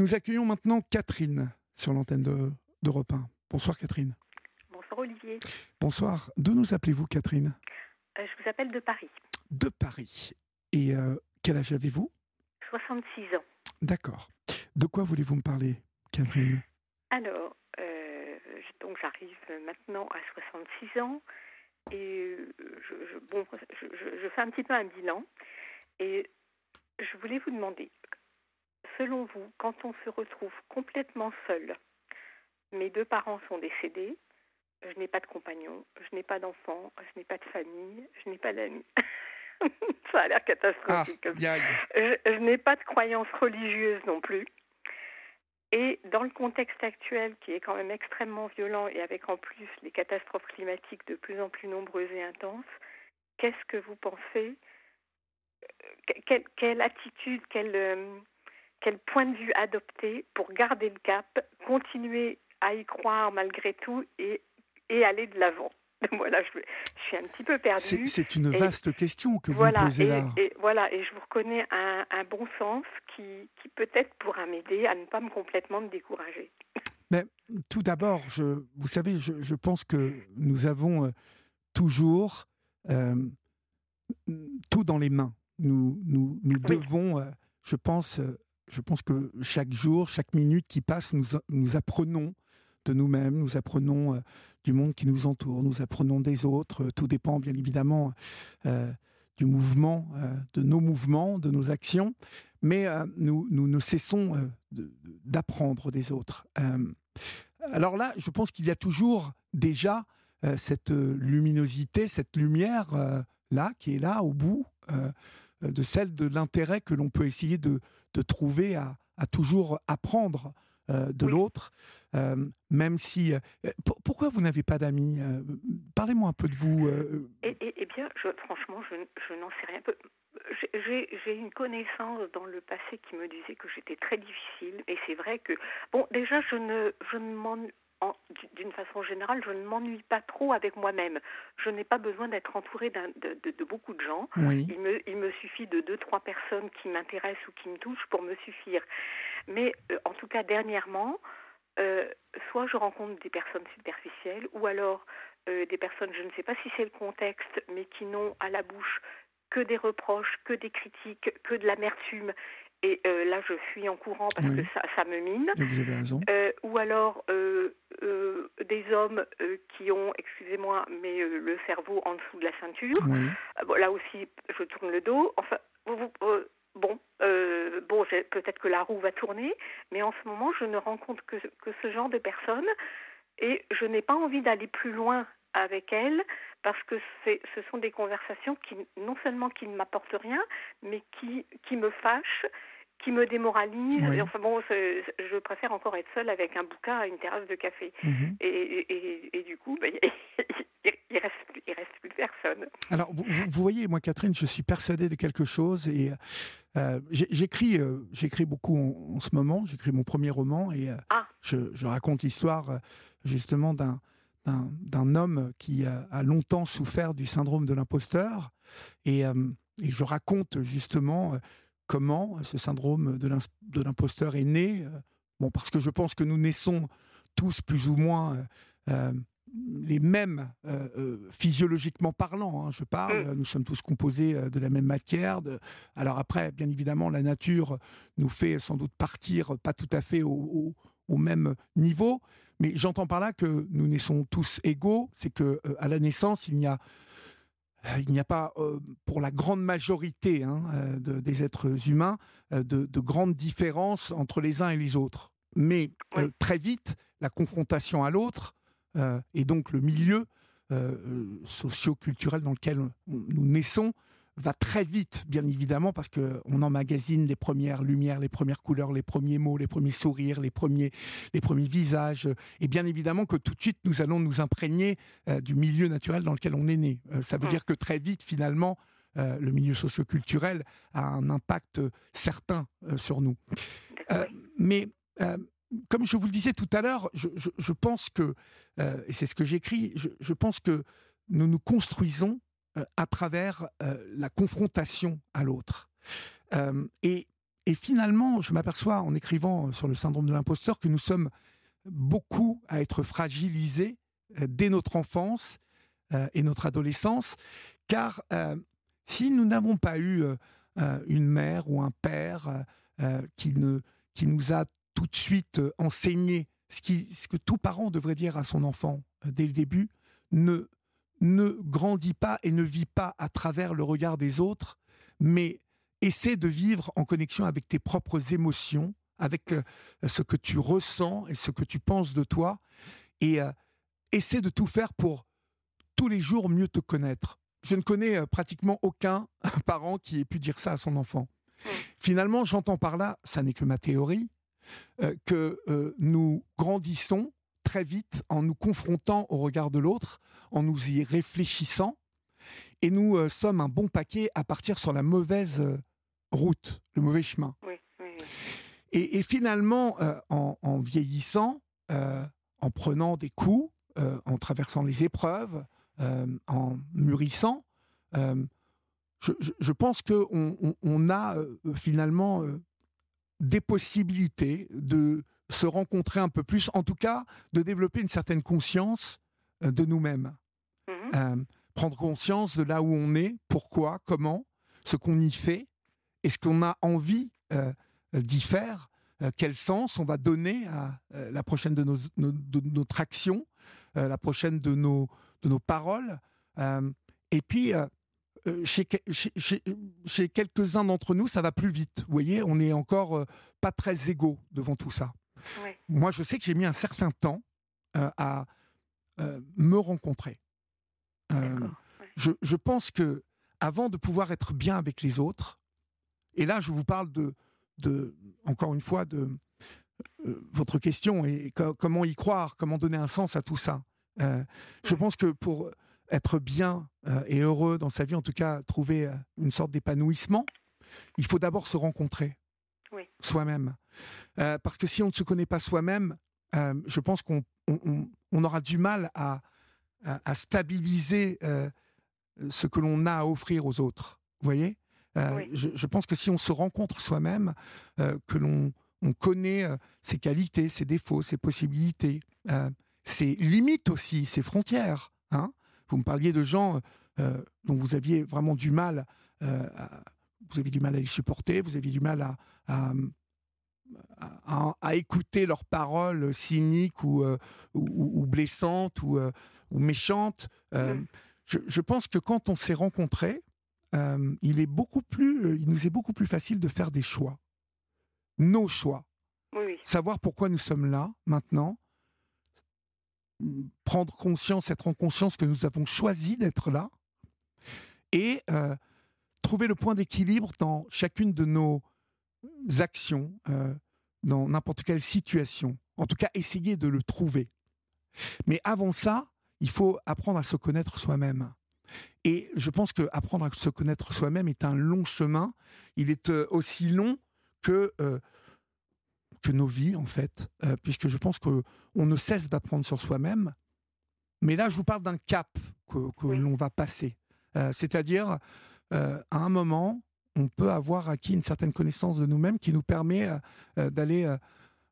Nous accueillons maintenant Catherine sur l'antenne de, d'Europe 1. Bonsoir Catherine. Bonsoir Olivier. Bonsoir. D'où nous appelez-vous Catherine? Euh, je vous appelle de Paris. De Paris. Et euh, quel âge avez-vous? 66 ans. D'accord. De quoi voulez-vous me parler Catherine? Alors, euh, donc j'arrive maintenant à 66 ans et je, je- bon, je fais un petit peu un bilan et je voulais vous demander, selon vous, quand on se retrouve complètement seul, mes deux parents sont décédés, je n'ai pas de compagnon, je n'ai pas d'enfant, je n'ai pas de famille, je n'ai pas d'amis. Ça a l'air Ah, catastrophique. bien. je, je n'ai pas de croyance religieuse non plus. Et dans le contexte actuel, qui est quand même extrêmement violent, et avec en plus les catastrophes climatiques de plus en plus nombreuses et intenses, qu'est-ce que vous pensez? Euh, quelle, quelle attitude, quel, euh, quel point de vue adopter pour garder le cap, continuer à y croire malgré tout et, et aller de l'avant Voilà, je, je suis un petit peu perdue. c'est une Et- vaste question que vous Voilà, me posez et, là. et voilà, et je vous reconnais un, un bon sens qui, qui peut-être pourra m'aider à ne pas me complètement me décourager. Mais tout d'abord, je, vous savez, je, je pense que nous avons euh, toujours euh, tout dans les mains. Nous, nous, nous Oui. devons, euh, je pense, je pense que chaque jour, chaque minute qui passe, nous, nous apprenons de nous-mêmes, nous apprenons euh, du monde qui nous entoure, nous apprenons des autres. Tout dépend bien évidemment euh, du mouvement, euh, de nos mouvements, de nos actions, mais euh, nous, nous ne cessons euh, d'apprendre des autres. Euh, alors là, je pense qu'il y a toujours déjà euh, cette euh, luminosité, cette lumière euh, là, qui est là au bout euh, euh, de celle de l'intérêt que l'on peut essayer de, de trouver à, à toujours apprendre euh, de Oui. l'autre, euh, même si... euh, pour- pourquoi vous n'avez pas d'amis Parlez-moi un peu de vous. Et, et- eh bien, je, franchement, je, je n'en sais rien. J'ai- une connaissance dans le passé qui me disait que j'étais très difficile, et c'est vrai que, bon, déjà, je ne, je ne d'une façon générale, je ne m'ennuie pas trop avec moi-même. Je n'ai pas besoin d'être entourée de, de- de beaucoup de gens. oui. Il me, il me suffit de deux, trois personnes qui m'intéressent ou qui me touchent pour me suffire. Mais euh, en tout cas, dernièrement, euh, soit je rencontre des personnes superficielles, ou alors euh, des personnes, je ne sais pas si c'est le contexte, mais qui n'ont à la bouche que des reproches, que des critiques, que de l'amertume. Et euh, là, je fuis en courant parce Oui. que ça, ça me mine. Et vous avez raison. Euh, ou alors euh, des hommes qui ont, excusez-moi, mais le cerveau en dessous de la ceinture. Oui. Bon, là aussi, je tourne le dos. Enfin, vous- vous- bon, euh, bon, peut-être que la roue va tourner, mais en ce moment, je ne rencontre que, que ce genre de personnes et je n'ai pas envie d'aller plus loin avec elles parce que ce sont des conversations qui, non seulement qui ne m'apportent rien, mais qui, qui me fâchent, qui me démoralisent. Oui. Enfin bon, je préfère encore être seule avec un bouquin à une terrasse de café. Mhm. Et, et, et- et du coup, ben, il, reste, il reste plus personne. Alors, vous, voyez, moi, Catherine, je suis persuadé de quelque chose et euh, j'écris, euh, j'écris beaucoup en, en ce moment. J'écris mon premier roman et euh, Ah. je, je raconte l'histoire justement d'un d'un homme qui a, a longtemps souffert du syndrome de l'imposteur et, et je raconte justement comment ce syndrome de l'imposteur est né. euh, Bon, parce que je pense que nous naissons tous plus ou moins euh, euh, les mêmes euh, euh, physiologiquement parlant. hein, je parle, Mm. nous sommes tous composés de la même matière. de- Alors après, bien évidemment, la nature nous fait sans doute partir pas tout à fait au, au- au même niveau, mais j'entends par là que nous naissons tous égaux. C'est que à la naissance, il n'y a il n'y a pas, euh, pour la grande majorité hein, euh, de- des êtres humains, euh, de, de grandes différences entre les uns et les autres. Mais euh, très vite, la confrontation à l'autre, euh, et donc le milieu euh, euh, socio-culturel dans lequel nous naissons, va très vite, bien évidemment, parce qu'on emmagasine les premières lumières, les premières couleurs, les premiers mots, les premiers sourires, les premiers, les premiers visages. Et bien évidemment que tout de suite, nous allons nous imprégner euh, du milieu naturel dans lequel on est né. Euh, ça veut dire que très vite, finalement, euh, le milieu socio-culturel a un impact certain sur nous. Mais comme je vous le disais tout à l'heure, je, je- je pense que, et c'est ce que j'écris, je, je pense que nous nous construisons à travers euh, la confrontation à l'autre. Euh, et, et finalement, je m'aperçois en écrivant sur le syndrome de l'imposteur que nous sommes beaucoup à être fragilisés dès notre enfance et notre adolescence, car si nous n'avons pas eu une mère ou un père qui, ne, qui nous a tout de suite enseigné ce, qui, ce que tout parent devrait dire à son enfant dès le début, ne, ne grandit pas et ne vit pas à travers le regard des autres, mais essaie de vivre en connexion avec tes propres émotions, avec euh, ce que tu ressens et ce que tu penses de toi, et euh, essaie de tout faire pour tous les jours mieux te connaître. Je ne connais euh, pratiquement aucun parent qui ait pu dire ça à son enfant. Finalement, j'entends par là, ça n'est que ma théorie, que nous grandissons très vite en nous confrontant au regard de l'autre, en nous y réfléchissant, et nous sommes un bon paquet à partir sur la mauvaise route, le mauvais chemin. Et, finalement, euh, en, vieillissant, euh, en prenant des coups, euh, en traversant les épreuves, en mûrissant, je, pense qu'on on, a finalement des possibilités de se rencontrer un peu plus, en tout cas de développer une certaine conscience de nous-mêmes. Mmh prendre conscience de là où on est, pourquoi, comment, ce qu'on y fait, est-ce qu'on a envie euh, d'y faire euh, Quel sens on va donner à euh, la prochaine de, nos, de notre action, la prochaine de nos, de nos paroles Et puis, chez, chez, quelques-uns d'entre nous, ça va plus vite. Vous voyez, on n'est encore pas très égaux devant tout ça. Moi, je sais que j'ai mis un certain temps à me rencontrer. je, je, pense que avant de pouvoir être bien avec les autres, et là, je vous parle de, de encore une fois, de euh, votre question et comment y croire, comment donner un sens à tout ça. Euh, je pense que pour être bien euh, et heureux dans sa vie, en tout cas trouver une sorte d'épanouissement, il faut d'abord se rencontrer soi-même. Parce que si on ne se connaît pas soi-même, je pense qu'on on, aura du mal à, à stabiliser ce que l'on a à offrir aux autres. Vous voyez? Euh, je, pense que si on se rencontre soi-même, euh, que l'on on connaît euh, ses qualités, ses défauts, ses possibilités, ses limites aussi, ses frontières. Hein vous me parliez de gens dont vous aviez vraiment du mal, à, vous avez du mal à les supporter, vous aviez du mal à, à, écouter leurs paroles cyniques ou, ou, blessantes ou, ou méchantes. Mmh. Je, je, pense que quand on s'est rencontrés, euh, il est beaucoup plus, euh, il nous est beaucoup plus facile de faire des choix, nos choix, savoir pourquoi nous sommes là maintenant, prendre conscience, être en conscience que nous avons choisi d'être là, et euh, trouver le point d'équilibre dans chacune de nos actions, dans n'importe quelle situation. En tout cas, essayer de le trouver. Mais avant ça, il faut apprendre à se connaître soi-même. Et je pense qu'apprendre à se connaître soi-même est un long chemin. Il est euh, aussi long que, euh, que nos vies, en fait, euh, puisque je pense qu'on ne cesse d'apprendre sur soi-même. Mais là, je vous parle d'un cap que, l'on va passer. C'est-à-dire, à un moment, on peut avoir acquis une certaine connaissance de nous-mêmes qui nous permet d'aller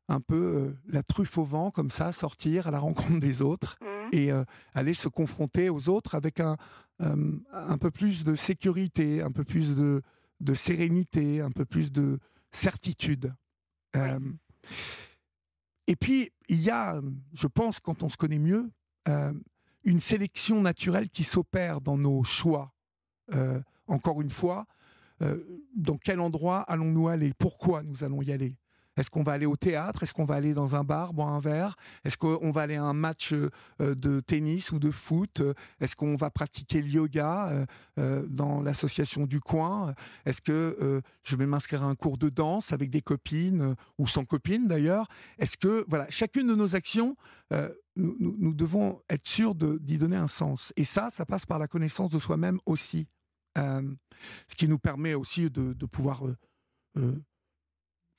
un peu la truffe au vent, comme ça, sortir à la rencontre des autres mmh. et aller se confronter aux autres avec un, euh, un peu plus de sécurité, un peu plus de, de sérénité, un peu plus de certitude. Euh, et puis, il y a, je pense, quand on se connaît mieux, euh, une sélection naturelle qui s'opère dans nos choix. encore une fois, dans quel endroit allons-nous aller? Pourquoi nous allons y aller? Est-ce qu'on va aller au théâtre? Est-ce qu'on va aller dans un bar, boire un verre? Est-ce qu'on va aller à un match euh, de tennis ou de foot? Est-ce qu'on va pratiquer le yoga euh, euh, dans l'association du coin? Est-ce que je vais m'inscrire à un cours de danse avec des copines ou sans copines d'ailleurs? Est-ce que, voilà, chacune de nos actions, nous, devons être sûrs d'y donner un sens. Et ça, ça passe par la connaissance de soi-même aussi. Ce qui nous permet aussi de, de pouvoir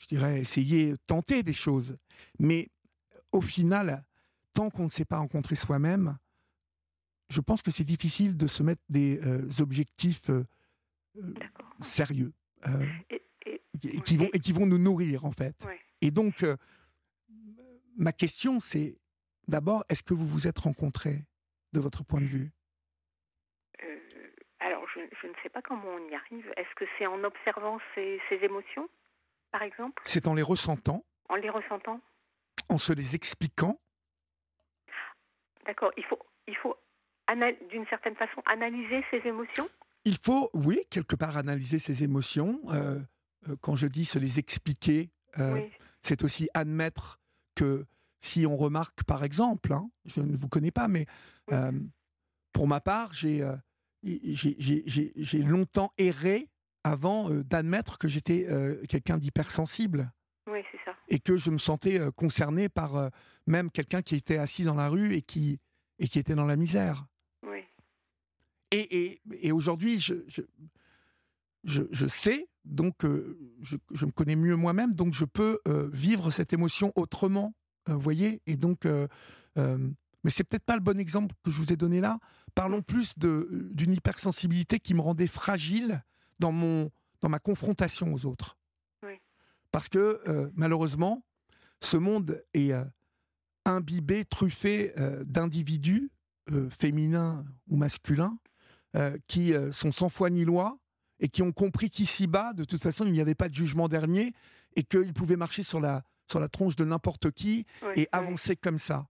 je dirais, essayer, tenter des choses. Mais au final, tant qu'on ne s'est pas rencontré soi-même, je pense que c'est difficile de se mettre des euh, objectifs euh, euh, sérieux. qui vont, et qui vont nous nourrir, en fait. Et donc, ma question, c'est d'abord, est-ce que vous vous êtes rencontrés de votre point de vue? Je, ne sais pas comment on y arrive. Est-ce que c'est en observant ces, émotions, par exemple? C'est en les ressentant. En les ressentant? En se les expliquant. D'accord. Il faut, il faut d'une certaine façon, analyser ses émotions? Il faut, oui, quelque part analyser ses émotions. Euh, euh, quand je dis se les expliquer, euh, c'est aussi admettre que si on remarque, par exemple, hein, je ne vous connais pas, mais pour ma part, j'ai j'ai longtemps erré avant d'admettre que j'étais quelqu'un d'hypersensible. Oui, c'est ça. Et que je me sentais concerné par même quelqu'un qui était assis dans la rue et qui, et qui était dans la misère. Et, aujourd'hui, je, je, sais, donc euh, je, me connais mieux moi-même, donc je peux euh, vivre cette émotion autrement, euh, vous voyez Et donc, mais c'est peut-être pas le bon exemple que je vous ai donné là. Parlons plus d'une hypersensibilité qui me rendait fragile dans, mon, dans ma confrontation aux autres. Parce que malheureusement, ce monde est imbibé, truffé d'individus, féminins ou masculins, euh, qui euh, sont sans foi ni loi et qui ont compris qu'ici-bas, de toute façon, il n'y avait pas de jugement dernier et qu'ils pouvaient marcher sur la, sur la tronche de n'importe qui et avancer comme ça.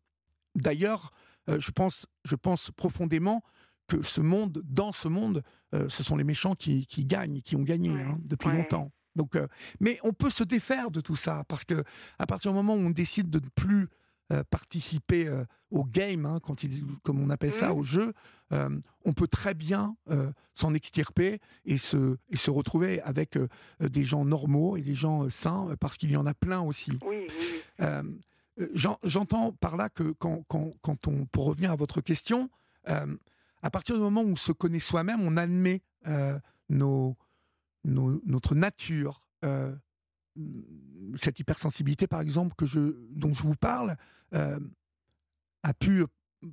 D'ailleurs, euh, je, pense, je pense profondément que ce monde, dans ce monde, ce sont les méchants qui, qui gagnent, qui ont gagné hein, depuis longtemps. Donc, mais on peut se défaire de tout ça parce que à partir du moment où on décide de ne plus euh, participer euh, au game, hein, quand il, comme on appelle ça, mmh. au jeu, euh, on peut très bien s'en extirper et se, et se retrouver avec des gens normaux et des gens sains, parce qu'il y en a plein aussi. J'entends par là que quand, quand, quand, on, pour revenir à votre question, à partir du moment où on se connaît soi-même, on admet nos, notre nature, cette hypersensibilité, par exemple, que je, dont je vous parle, euh, a pu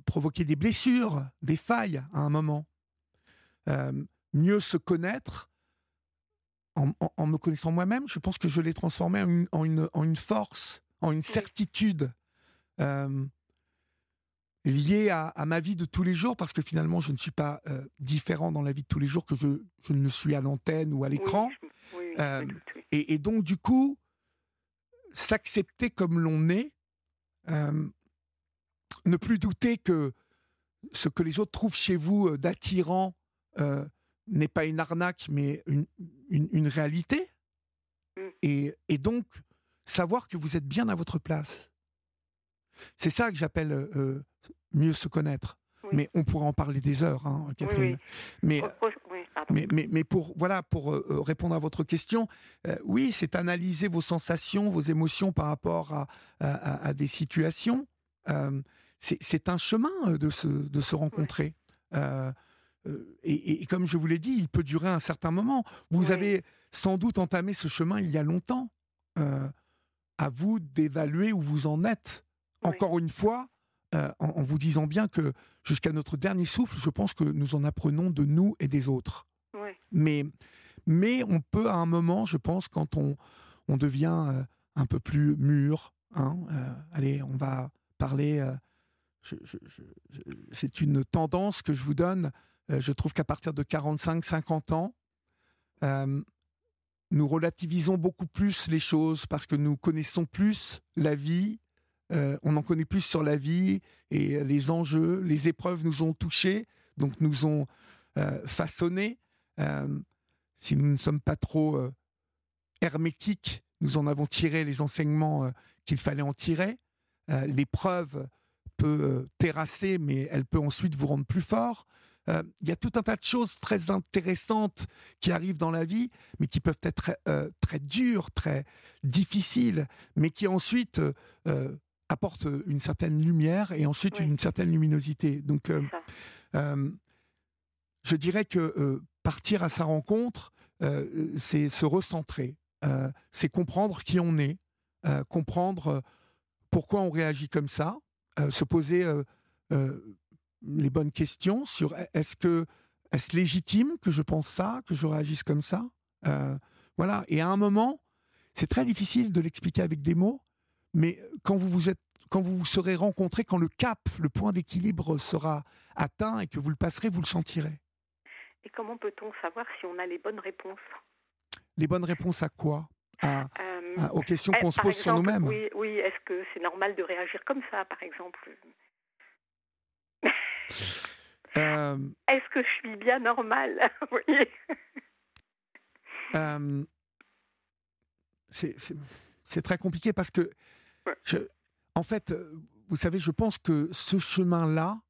provoquer des blessures, des failles à un moment. Euh, mieux se connaître, en, me connaissant moi-même, je pense que je l'ai transformé en, une, force, en une certitude euh, liée à, ma vie de tous les jours, parce que finalement, je ne suis pas différent dans la vie de tous les jours que je, je ne le suis à l'antenne ou à l'écran. et, et, donc, du coup, s'accepter comme l'on est, euh, ne plus douter que ce que les autres trouvent chez vous euh, d'attirant euh, n'est pas une arnaque, mais une, une, réalité. Mm. Et, et, donc, savoir que vous êtes bien à votre place. C'est ça que j'appelle mieux se connaître. Mais on pourrait en parler des heures, hein, Catherine. Mais, mais, mais, mais, pour, voilà, pour répondre à votre question, oui, c'est analyser vos sensations, vos émotions par rapport à, à, des situations. c'est un chemin de se, de se rencontrer. et, et, comme je vous l'ai dit, il peut durer un certain moment. Vous avez sans doute entamé ce chemin il y a longtemps. À vous d'évaluer où vous en êtes. Encore une fois, en, en, vous disant bien que jusqu'à notre dernier souffle, je pense que nous en apprenons de nous et des autres. Mais, mais on peut à un moment, je pense, quand on, on devient un peu plus mûr, hein, allez, on va parler, c'est une tendance que je vous donne, je trouve qu'à partir de 45-50 ans, nous relativisons beaucoup plus les choses parce que nous connaissons plus la vie, euh, on en connaît plus sur la vie et les enjeux, les épreuves nous ont touchés, donc nous ont euh, façonnés. Euh, si nous ne sommes pas trop hermétiques, nous en avons tiré les enseignements qu'il fallait en tirer. L'épreuve peut terrasser, mais elle peut ensuite vous rendre plus fort. Il y a tout un tas de choses très intéressantes qui arrivent dans la vie, mais qui peuvent être très dures, très difficiles, mais qui ensuite apporte une certaine lumière et ensuite une certaine luminosité. Donc, euh, euh, je dirais que euh, partir à sa rencontre, c'est se recentrer, c'est comprendre qui on est, comprendre pourquoi on réagit comme ça, se poser les bonnes questions sur est-ce que est-ce légitime que je pense ça, que je réagisse comme ça, voilà. Et à un moment, c'est très difficile de l'expliquer avec des mots, mais quand vous vous êtes quand vous vous serez rencontrés, quand le cap, le point d'équilibre sera atteint et que vous le passerez, vous le sentirez. Et comment peut-on savoir si on a les bonnes réponses? Les bonnes réponses à quoi? À, euh, Aux questions qu'on se pose sur nous-mêmes Oui, oui. est-ce que c'est normal de réagir comme ça, par exemple? Euh, Est-ce que je suis bien normale? Euh, C'est très compliqué parce que, je, en fait, vous savez, je pense que ce chemin-là,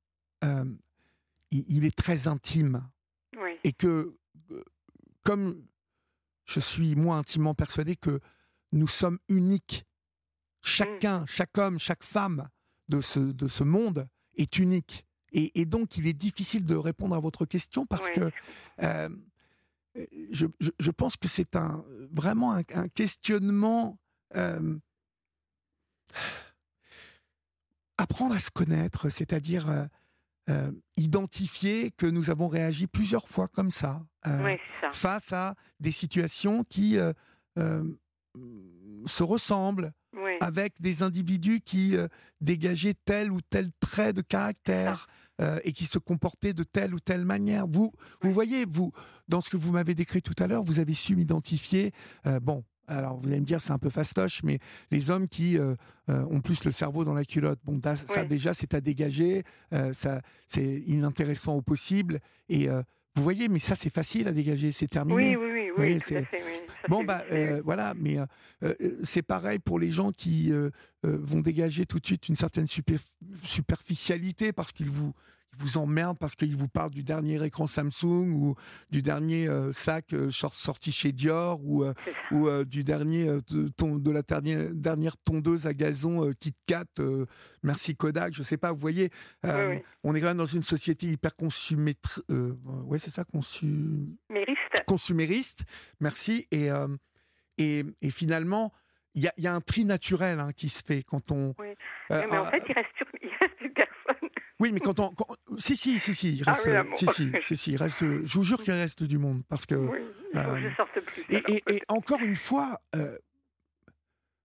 il, est très intime. Et que, comme je suis moi intimement persuadé que nous sommes uniques, chacun, mmh. chaque homme, chaque femme de ce, de ce monde est unique. Et, donc, il est difficile de répondre à votre question parce que euh, je, je, pense que c'est un, vraiment un, questionnement. Euh, apprendre à se connaître, c'est-à-dire euh, identifier que nous avons réagi plusieurs fois comme ça, face à des situations qui se ressemblent, avec des individus qui euh, dégageaient tel ou tel trait de caractère euh, et qui se comportaient de telle ou telle manière. Vous, vous voyez, vous, dans ce que vous m'avez décrit tout à l'heure, vous avez su m'identifier. Euh, bon, alors vous allez me dire c'est un peu fastoche, mais les hommes qui ont plus le cerveau dans la culotte, bon, ça déjà c'est à dégager, ça c'est inintéressant au possible. Et vous voyez, mais ça c'est facile à dégager, c'est terminé. Oui, oui, oui, oui, tout à fait, oui. Bon, bah, euh, voilà, mais euh, euh, c'est pareil pour les gens qui vont dégager tout de suite une certaine superficialité parce qu'ils vous, vous emmerdent parce qu'ils vous parlent du dernier écran Samsung ou du dernier sac sorti chez Dior ou, ou du dernier de, la dernière, dernière tondeuse à gazon KitKat, merci Kodak, je sais pas, vous voyez, on est quand même dans une société hyper consumériste. ouais, c'est ça, consumériste consumériste, merci. Et, euh, et, et, finalement, il y a, y a, un tri naturel hein, qui se fait quand on. Oui. Euh, mais en fait, il reste, il reste une personne. Oui, mais quand on. si, si, si, si, il reste. Ah, oui, si, si, si, si, il reste. Je vous jure qu'il reste du monde. Parce que. Oui, que je sorte plus. Et, et, encore une fois,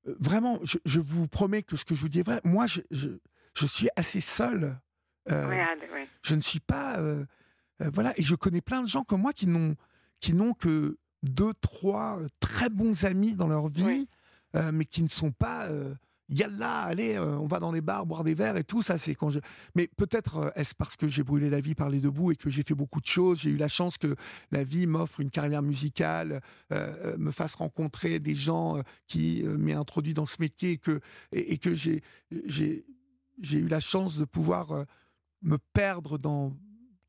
vraiment, je, je, vous promets que ce que je vous dis est vrai. Moi, je, je, je suis assez seul. Euh, ah, je ne suis pas. voilà, et je connais plein de gens comme moi qui n'ont qui n'ont que deux, trois euh, très bons amis dans leur vie, euh, mais qui ne sont pas. Euh, Yalla, allez, on va dans les bars boire des verres et tout ça. C'est quand je. Mais peut-être est-ce parce que j'ai brûlé la vie par les debout et que j'ai fait beaucoup de choses. J'ai eu la chance que la vie m'offre une carrière musicale, me fasse rencontrer des gens qui m'aient introduit dans ce métier et que et, que j'ai j'ai j'ai eu la chance de pouvoir me perdre dans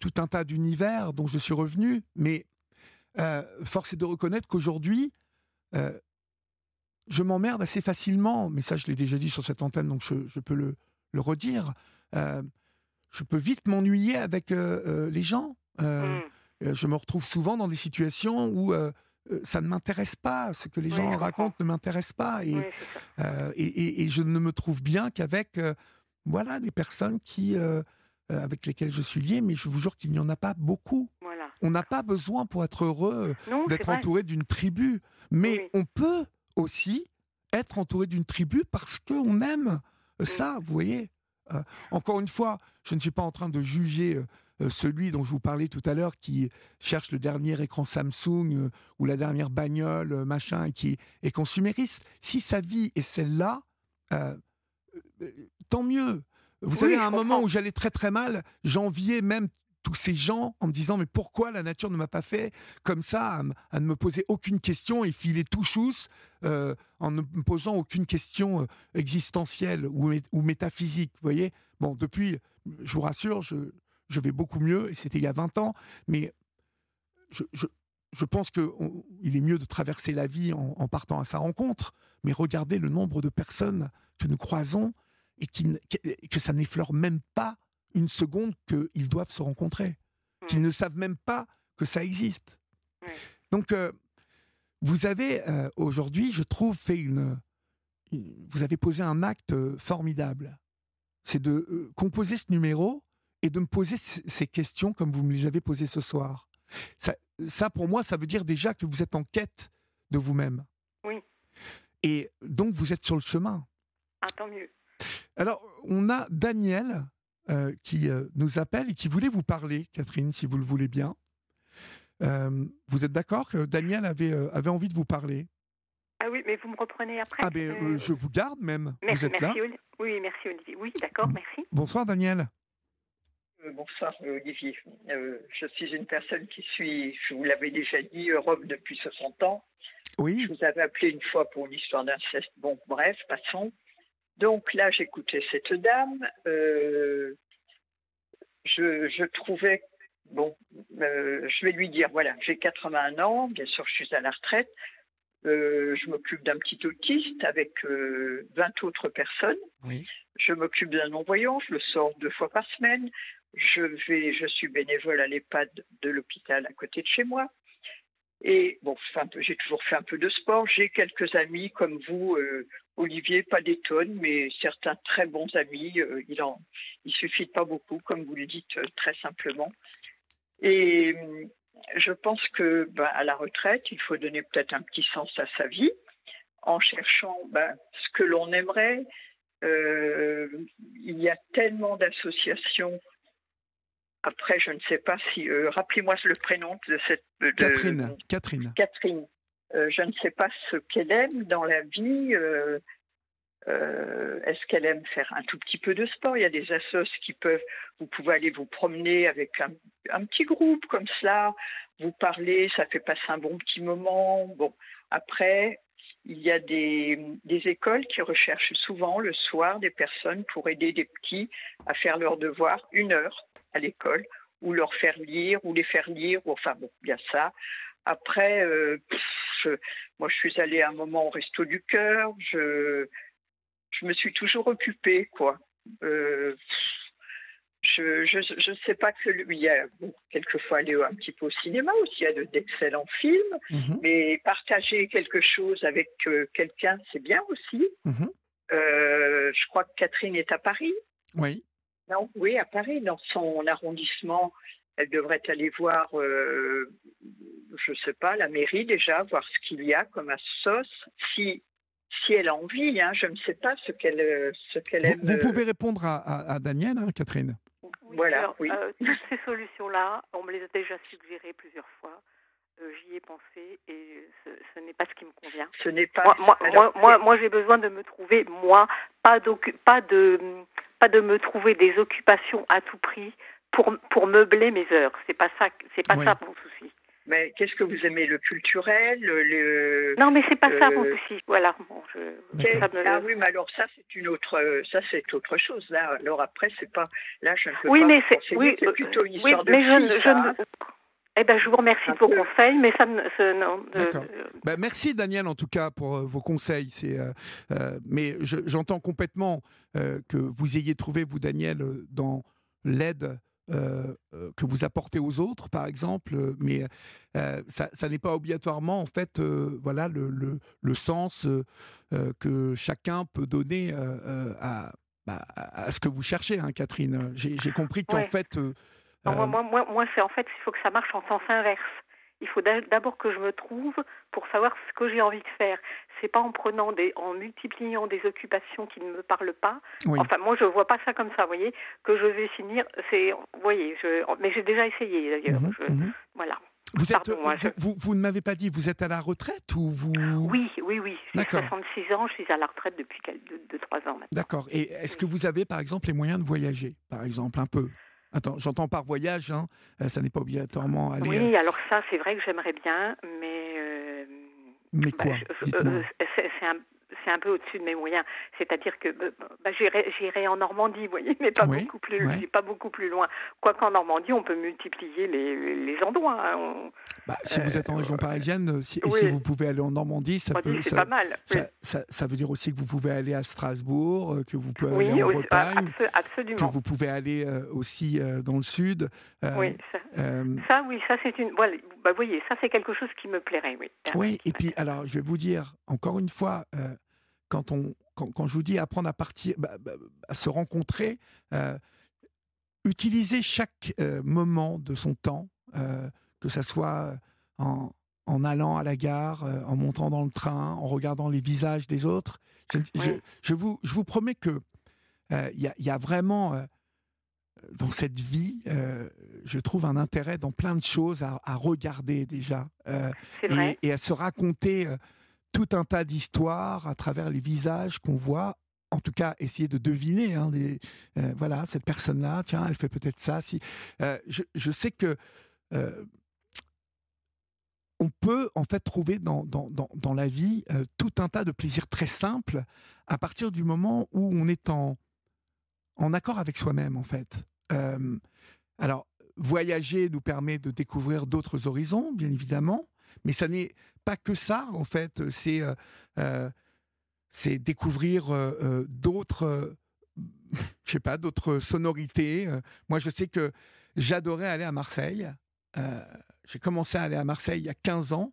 tout un tas d'univers dont je suis revenu. Mais euh, force est de reconnaître qu'aujourd'hui, euh, je m'emmerde assez facilement, mais ça je l'ai déjà dit sur cette antenne, donc je, peux le, redire. Euh, je peux vite m'ennuyer avec les gens. Mm. Je me retrouve souvent dans des situations où ça ne m'intéresse pas, ce que les gens racontent ne m'intéresse pas, et, et, je ne me trouve bien qu'avec voilà des personnes qui avec lesquelles je suis lié, mais je vous jure qu'il n'y en a pas beaucoup. On n'a pas besoin pour être heureux d'être entouré d'une tribu, mais on peut aussi être entouré d'une tribu parce qu'on aime ça, vous voyez. Euh, encore une fois, je ne suis pas en train de juger euh, euh, celui dont je vous parlais tout à l'heure qui cherche le dernier écran Samsung ou la dernière bagnole, machin, qui est consumériste. Si sa vie est celle-là, tant mieux. Vous savez, à un moment où j'allais très très mal, j'enviais même tous ces gens en me disant mais pourquoi la nature ne m'a pas fait comme ça à, ne me poser aucune question et filer tout chousse euh, en ne me posant aucune question euh, existentielle ou, métaphysique vous voyez? Bon depuis je vous rassure je, je vais beaucoup mieux et c'était il y a 20 ans mais je, je, je pense qu'il est mieux de traverser la vie en, en, partant à sa rencontre mais regardez le nombre de personnes que nous croisons et qui, que ça n'effleure même pas une seconde qu'ils doivent se rencontrer, qu'ils ne savent même pas que ça existe. Donc, euh, vous avez euh, aujourd'hui, je trouve, fait une, Vous avez posé un acte euh, formidable. C'est de composer ce numéro et de me poser ces questions comme vous me les avez posées ce soir. Ça, ça, pour moi, ça veut dire déjà que vous êtes en quête de vous-même. Oui. Et donc, vous êtes sur le chemin. Ah, tant mieux. Alors, on a Daniel qui nous appelle et qui voulait vous parler, Catherine, si vous le voulez bien. vous êtes d'accord que Daniel avait, avait envie de vous parler? Ah oui, mais vous me reprenez après. Ah ben, euh, je vous garde même. Merci, vous êtes merci, Oui, merci Olivier. Oui, d'accord, merci. Bonsoir Daniel. Euh, bonsoir Olivier. Euh, je suis une personne qui suit, je vous l'avais déjà dit, Europe depuis 60 ans. Oui. Je vous avais appelé une fois pour une histoire d'inceste. Bon, bref, passons. Donc là, j'écoutais cette dame. je, je trouvais bon, je vais lui dire, voilà, j'ai 81 ans, bien sûr, je suis à la retraite. Euh, je m'occupe d'un petit autiste avec 20 euh, autres personnes. Oui. Je m'occupe d'un non-voyant, je le sors deux fois par semaine. Je, vais, je suis bénévole à l'EHPAD de l'hôpital à côté de chez moi. Et bon, j'ai toujours fait un peu de sport. J'ai quelques amis comme vous, euh, Olivier, pas des tonnes, mais certains très bons amis. il, en, il suffit pas beaucoup, comme vous le dites très simplement. Et je pense que ben, à la retraite, il faut donner peut-être un petit sens à sa vie en cherchant ben, ce que l'on aimerait. Euh, il y a tellement d'associations. Après, je ne sais pas si. Euh, rappelez-moi le prénom de cette. Catherine. Catherine. Catherine. Euh, je ne sais pas ce qu'elle aime dans la vie. Euh, est-ce qu'elle aime faire un tout petit peu de sport? Il y a des assos qui peuvent, vous pouvez aller vous promener avec un, petit groupe comme cela, vous parler, ça fait passer un bon petit moment. Bon, après, il y a des, écoles qui recherchent souvent le soir des personnes pour aider des petits à faire leurs devoirs une heure à l'école, ou leur faire lire, ou les faire lire, ou enfin bon, bien ça. Après, euh, moi je suis allée un moment au Resto du Cœur, je, je me suis toujours occupée, quoi. Euh, je ne sais pas que lui, il y a quelquefois aller un petit peu au cinéma aussi, il y a d'excellents films, mhm. mais partager quelque chose avec euh, quelqu'un, c'est bien aussi. Mhm. Euh, je crois que Catherine est à Paris. Oui. Non, oui, à Paris, dans son arrondissement. Elle devrait aller voir, je ne sais pas, la mairie déjà, voir ce qu'il y a comme sauce. Si si elle a envie. Hein, je ne sais pas ce qu'elle ce qu'elle aime. Vous, pouvez répondre à, à, Daniel, hein, Catherine. Voilà. oui. Euh, toutes ces solutions-là, on me les a déjà suggérées plusieurs fois. Euh, j'y ai pensé et ce, n'est pas ce qui me convient. Ce n'est pas. Moi, moi, moi, moi, j'ai besoin de me trouver moi, pas pas de pas de me trouver des occupations à tout prix pour pour meubler mes heures. C'est pas ça, c'est pas ça mon souci. Mais qu'est-ce que vous aimez Le culturel le, Non, mais c'est pas ça mon souci. Voilà. Bon, Ah oui, mais alors ça c'est une autre, ça c'est autre chose. Là, alors après c'est pas, là je ne peux oui, pas. Mais c'est, oui, c'est plutôt une histoire oui, mais je, je Eh ben, je vous remercie de vos conseils, mais ça ne. non, ben, merci Daniel en tout cas pour euh, vos conseils. C'est, euh, euh, mais j'entends complètement que vous ayez trouvé vous Daniel dans l'aide euh, euh, que vous apportez aux autres, par exemple, euh, mais ça, n'est pas obligatoirement en fait, voilà, le, le, sens que chacun peut donner bah, à, à, ce que vous cherchez, hein, Catherine. J'ai compris qu'en fait. moi, moi, moi c'est en fait, il faut que ça marche en sens inverse. Il faut d'abord que je me trouve pour savoir ce que j'ai envie de faire. C'est pas en prenant des, en multipliant des occupations qui ne me parlent pas. Enfin, moi, je vois pas ça comme ça. Vous voyez, que je vais finir. C'est, vous voyez, je, mais j'ai déjà essayé d'ailleurs. Mhm, mhm. Voilà. Vous, êtes, vous, vous, ne m'avez pas dit, vous êtes à la retraite ou vous Oui, oui, oui. J'ai 66 ans, je suis à la retraite depuis 2-3 ans maintenant. D'accord. Et est-ce que vous avez, par exemple, les moyens de voyager, par exemple, un peu? Attends, j'entends par voyage, hein, euh, ça n'est pas obligatoirement aller. Oui, euh, alors ça, c'est vrai que j'aimerais bien, mais. Euh, mais bah, quoi C'est un, c'est un peu au-dessus de mes moyens. C'est-à-dire que euh, bah, j'irai en Normandie, vous voyez, mais pas beaucoup plus, pas beaucoup plus loin. Quoiqu'en Normandie, on peut multiplier les, les endroits. Hein. Bah, si vous êtes en région euh, parisienne, si, vous pouvez aller en Normandie, ça peut. C'est pas mal. Ça, ça, veut dire aussi que vous pouvez aller à Strasbourg, euh, que vous pouvez aller en Bretagne, absolument. que vous pouvez aller aussi dans le sud. oui, ça, oui, ça c'est une. Voilà, bah, vous voyez, ça c'est quelque chose qui me plairait, oui. Oui, et puis alors je vais vous dire encore une fois, quand, on, quand, je vous dis apprendre à partir, bah, bah, à se rencontrer, euh, utiliser chaque euh, moment de son temps, euh, que ce soit en, en allant à la gare, en montant dans le train, en regardant les visages des autres. Je, vous, je vous promets que il y, a vraiment dans cette vie, je trouve un intérêt dans plein de choses à, regarder déjà et, et, à se raconter tout un tas d'histoires à travers les visages qu'on voit. En tout cas, essayer de deviner. Hein, euh, voilà, cette personne-là, tiens, elle fait peut-être ça. Si, euh, je, sais que euh, on peut en fait trouver dans, dans, dans, la vie tout un tas de plaisirs très simples à partir du moment où on est en, en accord avec soi-même, en fait. alors, voyager nous permet de découvrir d'autres horizons, bien évidemment, mais ça n'est pas que ça, en fait. C'est euh, euh, c'est découvrir euh, d'autres, je sais pas, d'autres sonorités. Moi, je sais que j'adorais aller à Marseille. J'ai commencé à aller à Marseille il y a 15 ans.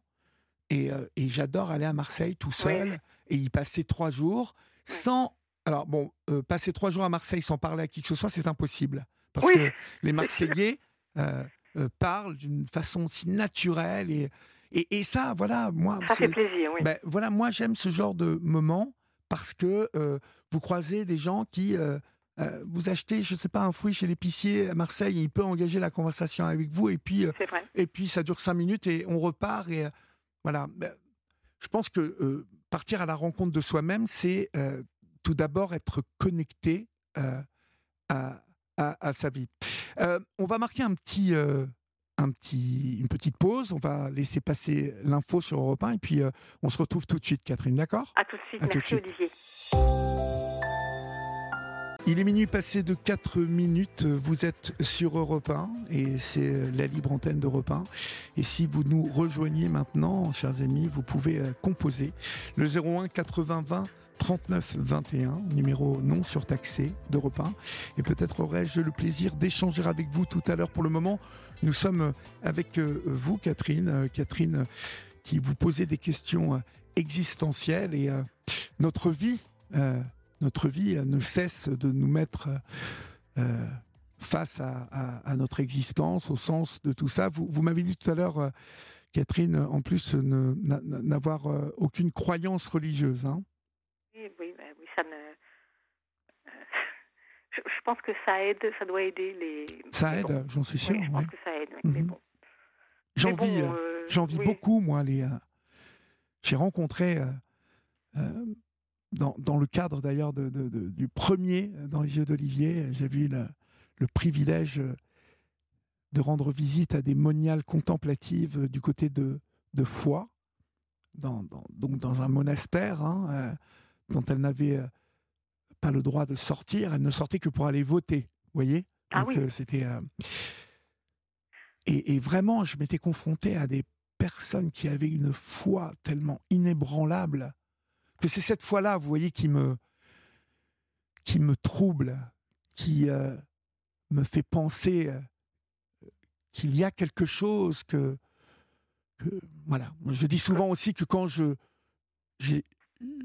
Et, et j'adore aller à Marseille tout seul et y passer trois jours sans. Alors, bon, passer trois jours à Marseille sans parler à qui que ce soit, c'est impossible. Parce que les Marseillais parlent d'une façon si naturelle et, et, ça, voilà, moi. Ça fait plaisir, oui. Ben, voilà, moi, j'aime ce genre de moment parce que euh, vous croisez des gens qui. Euh, euh, vous achetez, je ne sais pas, un fruit chez l'épicier à Marseille, et il peut engager la conversation avec vous, et puis, et puis ça dure cinq minutes et on repart. Et voilà. Ben, je pense que partir à la rencontre de soi-même, c'est tout d'abord être connecté à, à, sa vie. on va marquer un petit, un petit, une petite pause. On va laisser passer l'info sur Europe 1 et puis euh, on se retrouve tout de suite, Catherine, d'accord? À tout de suite, merci Olivier. Il est minuit passé de 4 minutes, vous êtes sur Europe 1 et c'est la libre antenne d'Europe 1. Et si vous nous rejoignez maintenant, chers amis, vous pouvez euh, composer le 01 80 20 39 21, numéro non surtaxé d'Europe 1. Et peut-être aurais-je le plaisir d'échanger avec vous tout à l'heure. Pour le moment, nous sommes avec euh, vous, Catherine. Euh, Catherine, qui vous posait des questions euh, existentielles et notre vie, notre vie ne cesse de nous mettre face à, notre existence, au sens de tout ça. Vous, vous m'avez dit tout à l'heure, Catherine, en plus, n'avoir aucune croyance religieuse. Hein je, pense que ça aide, ça doit aider les. Ça aide, j'en suis sûr. je pense que ça aide, mais mhm. bon. J'en vis, euh, j'en vis beaucoup, moi. Les, euh, j'ai rencontré, euh, dans, dans, le cadre d'ailleurs de, de, du premier dans les yeux d'Olivier, j'ai vu le, le, privilège de rendre visite à des moniales contemplatives du côté de, de Foix, dans, dans, donc dans un monastère hein, dont elle n'avait pas le droit de sortir, elle ne sortait que pour aller voter, vous voyez? Ah oui. Euh, c'était euh, et, vraiment, je m'étais confronté à des personnes qui avaient une foi tellement inébranlable que c'est cette foi-là, vous voyez, qui me qui me trouble, qui euh, me fait penser qu'il y a quelque chose que, que, voilà. Je dis souvent aussi que quand je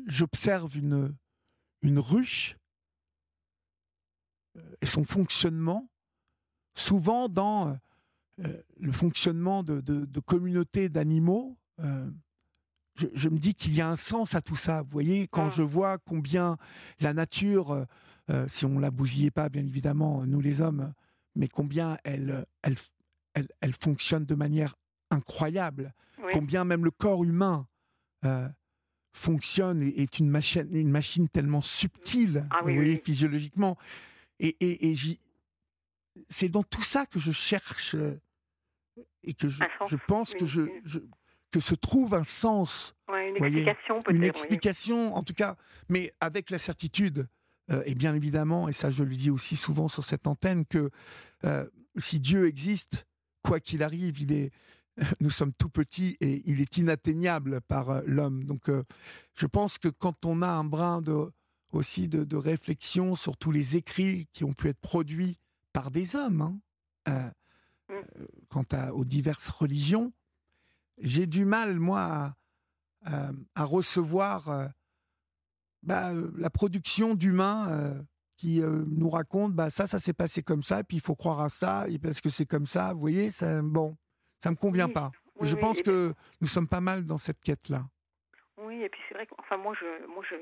j'observe une une ruche euh, et son fonctionnement, souvent dans euh, euh, le fonctionnement de, communautés d'animaux, je, me dis qu'il y a un sens à tout ça. Vous voyez, quand ah. je vois combien la nature, si on la bousillait pas, bien évidemment, nous les hommes, mais combien elle, elle, elle, fonctionne de manière incroyable, combien même le corps humain fonctionne et est une machine, une machine tellement subtile, ah physiologiquement. Et, et, c'est dans tout ça que je cherche euh, et que je, je pense que, je, que se trouve un sens. une explication peut-être. Une explication, en tout cas, mais avec la certitude, euh, et bien évidemment, et ça je le dis aussi souvent sur cette antenne, que euh, si Dieu existe, quoi qu'il arrive, il est, nous sommes tout petits et il est inatteignable par euh, l'homme. Donc, euh, je pense que quand on a un brin de, aussi de, réflexion sur tous les écrits qui ont pu être produits par des hommes, hein, euh, mm. quant à, aux diverses religions, j'ai du mal, moi, à, recevoir bah, la production d'humains qui nous racontent bah, ça, ça s'est passé comme ça, et puis il faut croire à ça, parce que c'est comme ça, vous voyez, ça, bon. Ça me convient pas. je pense que nous sommes pas mal dans cette quête-là. Oui, et puis c'est vrai que, enfin, moi, je, moi, je,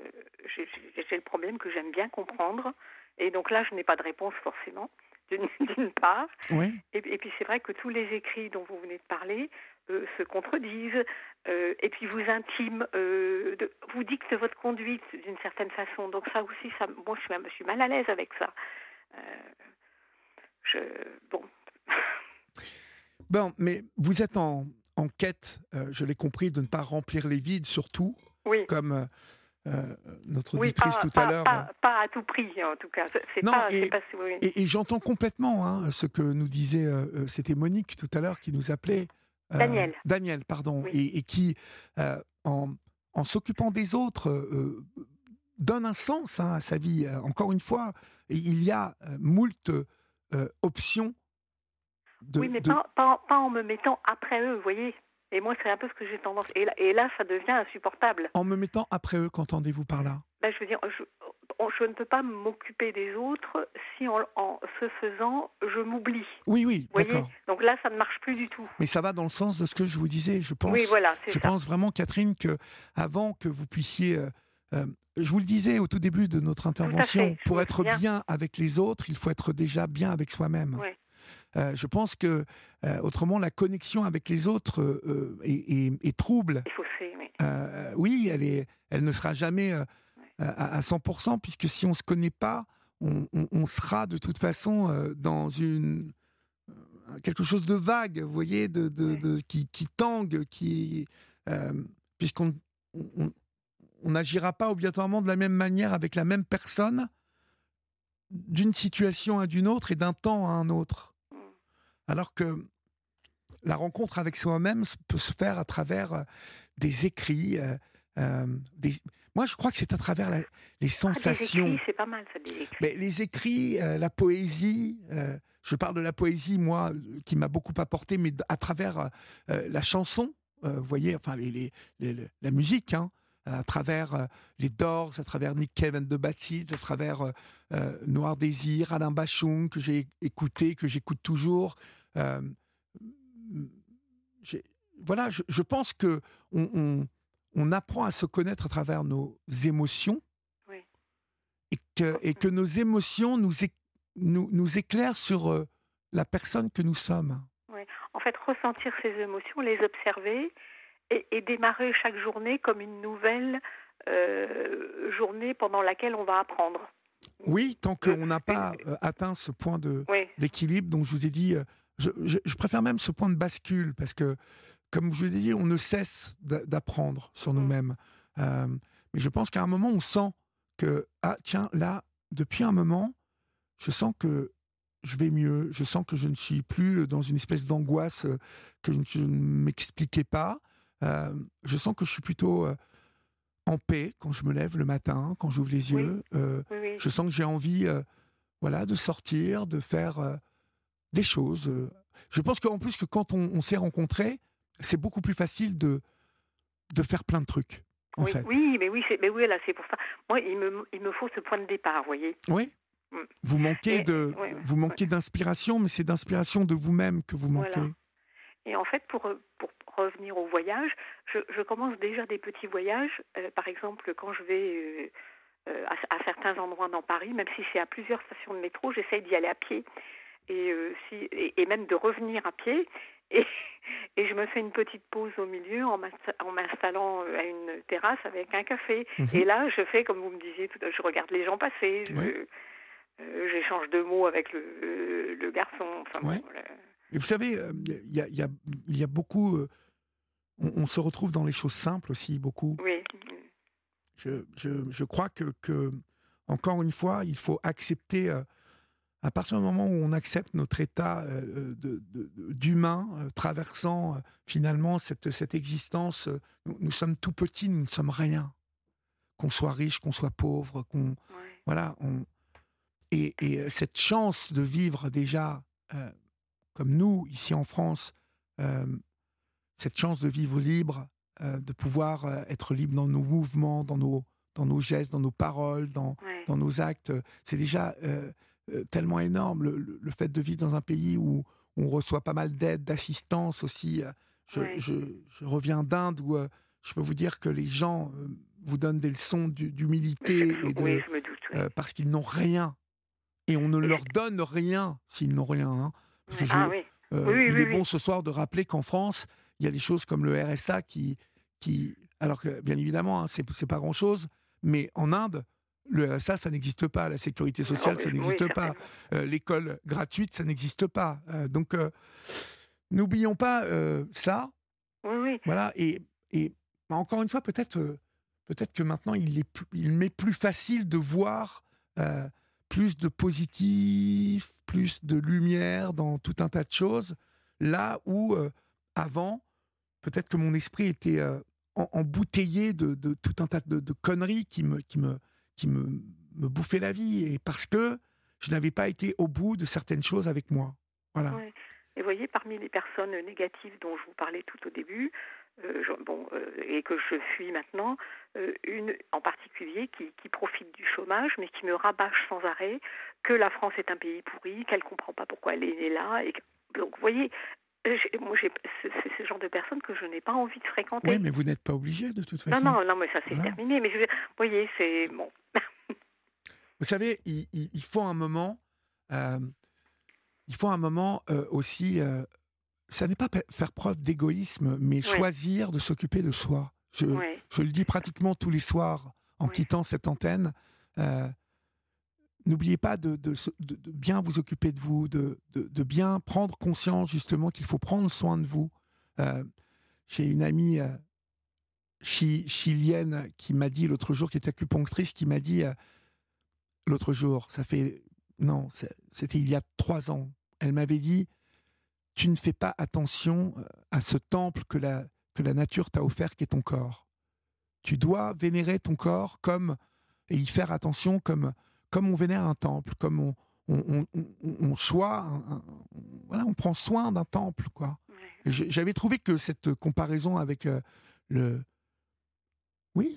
j'ai le problème que j'aime bien comprendre, et donc là, je n'ai pas de réponse forcément, d'une part. Oui. Et, puis c'est vrai que tous les écrits dont vous venez de parler euh, se contredisent, euh, et puis vous intiment, euh, de, vous dictent votre conduite d'une certaine façon. Donc ça aussi, ça, moi, je suis, je suis mal à l'aise avec ça. je, bon. Bon, mais vous êtes en, en quête, euh, je l'ai compris, de ne pas remplir les vides, surtout, oui. comme euh, euh, notre auditrice tout à l'heure. Pas, à tout prix, en tout cas. Non, et, et, j'entends complètement hein, ce que nous disait, c'était Monique tout à l'heure qui nous appelait. Daniel. Daniel, pardon, et, qui, en, en s'occupant des autres, donne un sens hein, à sa vie. Encore une fois, il y a moult options oui, mais pas, pas, en me mettant après eux, vous voyez. Et moi, c'est un peu ce que j'ai tendance. Et là, et là, ça devient insupportable. En me mettant après eux, qu'entendez-vous par là? Ben, Je veux dire, je, je ne peux pas m'occuper des autres si en, en ce faisant, je m'oublie. Oui, oui, d'accord. Donc là, ça ne marche plus du tout. Mais ça va dans le sens de ce que je vous disais. Je pense, oui, voilà, je pense vraiment, Catherine, que avant que vous puissiez. Euh, euh, je vous le disais au tout début de notre intervention, pour être bien. avec les autres, il faut être déjà bien avec soi-même. Oui. Euh, je pense que euh, autrement la connexion avec les autres euh, est, trouble. oui, elle, est, elle ne sera jamais à, 100%, puisque si on ne se connaît pas, on, sera de toute façon dans une quelque chose de vague, vous voyez, de, de, qui, qui, tangue, qui puisqu'on on n'agira pas obligatoirement de la même manière avec la même personne d'une situation à d'une autre et d'un temps à un autre. Alors que la rencontre avec soi-même peut se faire à travers euh, des écrits. Euh, euh, moi, je crois que c'est à travers les sensations. Ah, les écrits, c'est pas mal, ça, les écrits. Mais les écrits, la poésie. je parle de la poésie, moi, qui m'a beaucoup apporté, mais à travers la chanson. vous voyez, enfin, les, la musique. Hein, à travers les Doors, à travers Nick and the Bad à travers Noir Désir, Alain Bachung, que j'ai écouté, que j'écoute toujours. voilà, je, pense que on, on, apprend à se connaître à travers nos émotions et, que, et que nos émotions nous, nous, nous éclairent sur la personne que nous sommes. Oui. En fait, ressentir ces émotions, les observer et, démarrer chaque journée comme une nouvelle euh, journée pendant laquelle on va apprendre. Oui, tant qu'on n'a pas euh, atteint ce point d'équilibre dont je vous ai dit, euh, je, préfère même ce point de bascule parce que, comme je vous ai dit, on ne cesse d'apprendre sur mm. nous-mêmes. mais je pense qu'à un moment, on sent que, ah tiens, là, depuis un moment, je sens que je vais mieux, je sens que je ne suis plus dans une espèce d'angoisse que je ne m'expliquais pas. Euh, je sens que je suis plutôt euh, en paix quand je me lève le matin, quand j'ouvre les yeux. Euh, je sens que j'ai envie voilà, de sortir, de faire des choses. Je pense qu'en plus que quand on, s'est rencontrés, c'est beaucoup plus facile de, de faire plein de trucs. En oui, fait. oui, mais oui, c'est, mais oui, là, c'est pour ça. Moi, il me, il me faut ce point de départ, vous voyez. Oui. Mm. Vous manquez de, vous manquez d'inspiration, mais c'est d'inspiration de vous-même que vous manquez. Et en fait, pour, pour revenir au voyage, je, je commence déjà des petits voyages. Euh, par exemple, quand je vais euh, euh, à, certains endroits dans Paris, même si c'est à plusieurs stations de métro, j'essaye d'y aller à pied. Et, si, et, même de revenir à pied. Et, et, je me fais une petite pause au milieu en m'installant à une terrasse avec un café. Mhm. Et là, je fais, comme vous me disiez, je regarde les gens passer. J'échange deux mots avec le, le garçon. Enfin, voilà. Et vous savez, il y a, y, a, y a, beaucoup. on, se retrouve dans les choses simples aussi, beaucoup. Oui. Je, je, je crois que, que, encore une fois, il faut accepter. à partir du moment où on accepte notre état d'humain, traversant finalement cette, cette existence, nous, sommes tout petits, nous ne sommes rien. Qu'on soit riche, qu'on soit pauvre, qu'on. Voilà. On, et, et, cette chance de vivre déjà comme nous, ici en France, euh, cette chance de vivre libre, euh, de pouvoir euh, être libre dans nos mouvements, dans nos, dans nos gestes, dans nos paroles, dans, dans nos actes, c'est déjà tellement énorme. Le, fait de vivre dans un pays où on reçoit pas mal d'aide, d'assistance aussi, Je, reviens d'Inde où je peux vous dire que les gens vous donnent des leçons d'humilité parce qu'ils n'ont rien et on ne leur donne rien s'ils n'ont rien. Hein. Ah, oui. il est bon ce soir de rappeler qu'en France, il y a des choses comme le RSA qui, qui alors que bien évidemment, hein, c'est pas grand chose, mais en Inde, le RSA, ça n'existe pas. La sécurité sociale, ça n'existe pas. Euh, l'école gratuite, ça n'existe pas. Euh, donc, euh, n'oublions pas ça. Voilà. Et, et encore une fois, peut-être peut-être que maintenant, il, est il m'est plus facile de voir plus de positif, plus de lumière dans tout un tas de choses. Là où, avant, peut-être que mon esprit était embouteillé de, tout un tas de, conneries qui me, qui me, qui me, me bouffait la vie et parce que je n'avais pas été au bout de certaines choses avec moi. Voilà. Et vous voyez, parmi les personnes négatives dont je vous parlais tout au début, euh, bon, euh, et que je suis maintenant, euh, une en particulier qui, qui, profite du chômage, mais qui me rabâche sans arrêt que la France est un pays pourri, qu'elle ne comprend pas pourquoi elle est née là. Et donc, vous voyez, moi, c'est ce genre de personnes que je n'ai pas envie de fréquenter. Oui, mais vous n'êtes pas obligé de toute façon. Non, non, non mais ça c'est terminé. Mais je, vous voyez, c'est bon. vous savez, il, il, faut un moment, euh, il faut un moment euh, aussi. Euh, ça n'est pas faire preuve d'égoïsme, mais choisir de s'occuper de soi. Je, je, le dis pratiquement tous les soirs en quittant cette antenne. N'oubliez pas de, bien vous occuper de vous, de, bien prendre conscience justement qu'il faut prendre soin de vous. Euh, j'ai une amie euh, chilienne qui m'a dit l'autre jour, qui est acupunctrice, qui m'a dit euh, l'autre jour, ça fait, non, c'était il y a trois ans, elle m'avait dit, tu ne fais pas attention à ce temple que la, que la nature t'a offert qui est ton corps. Tu dois vénérer ton corps comme, et y faire attention comme comme on vénère un temple, comme on, on, on, voilà, on prend soin d'un temple, quoi. J'avais trouvé que cette comparaison avec euh, le, oui,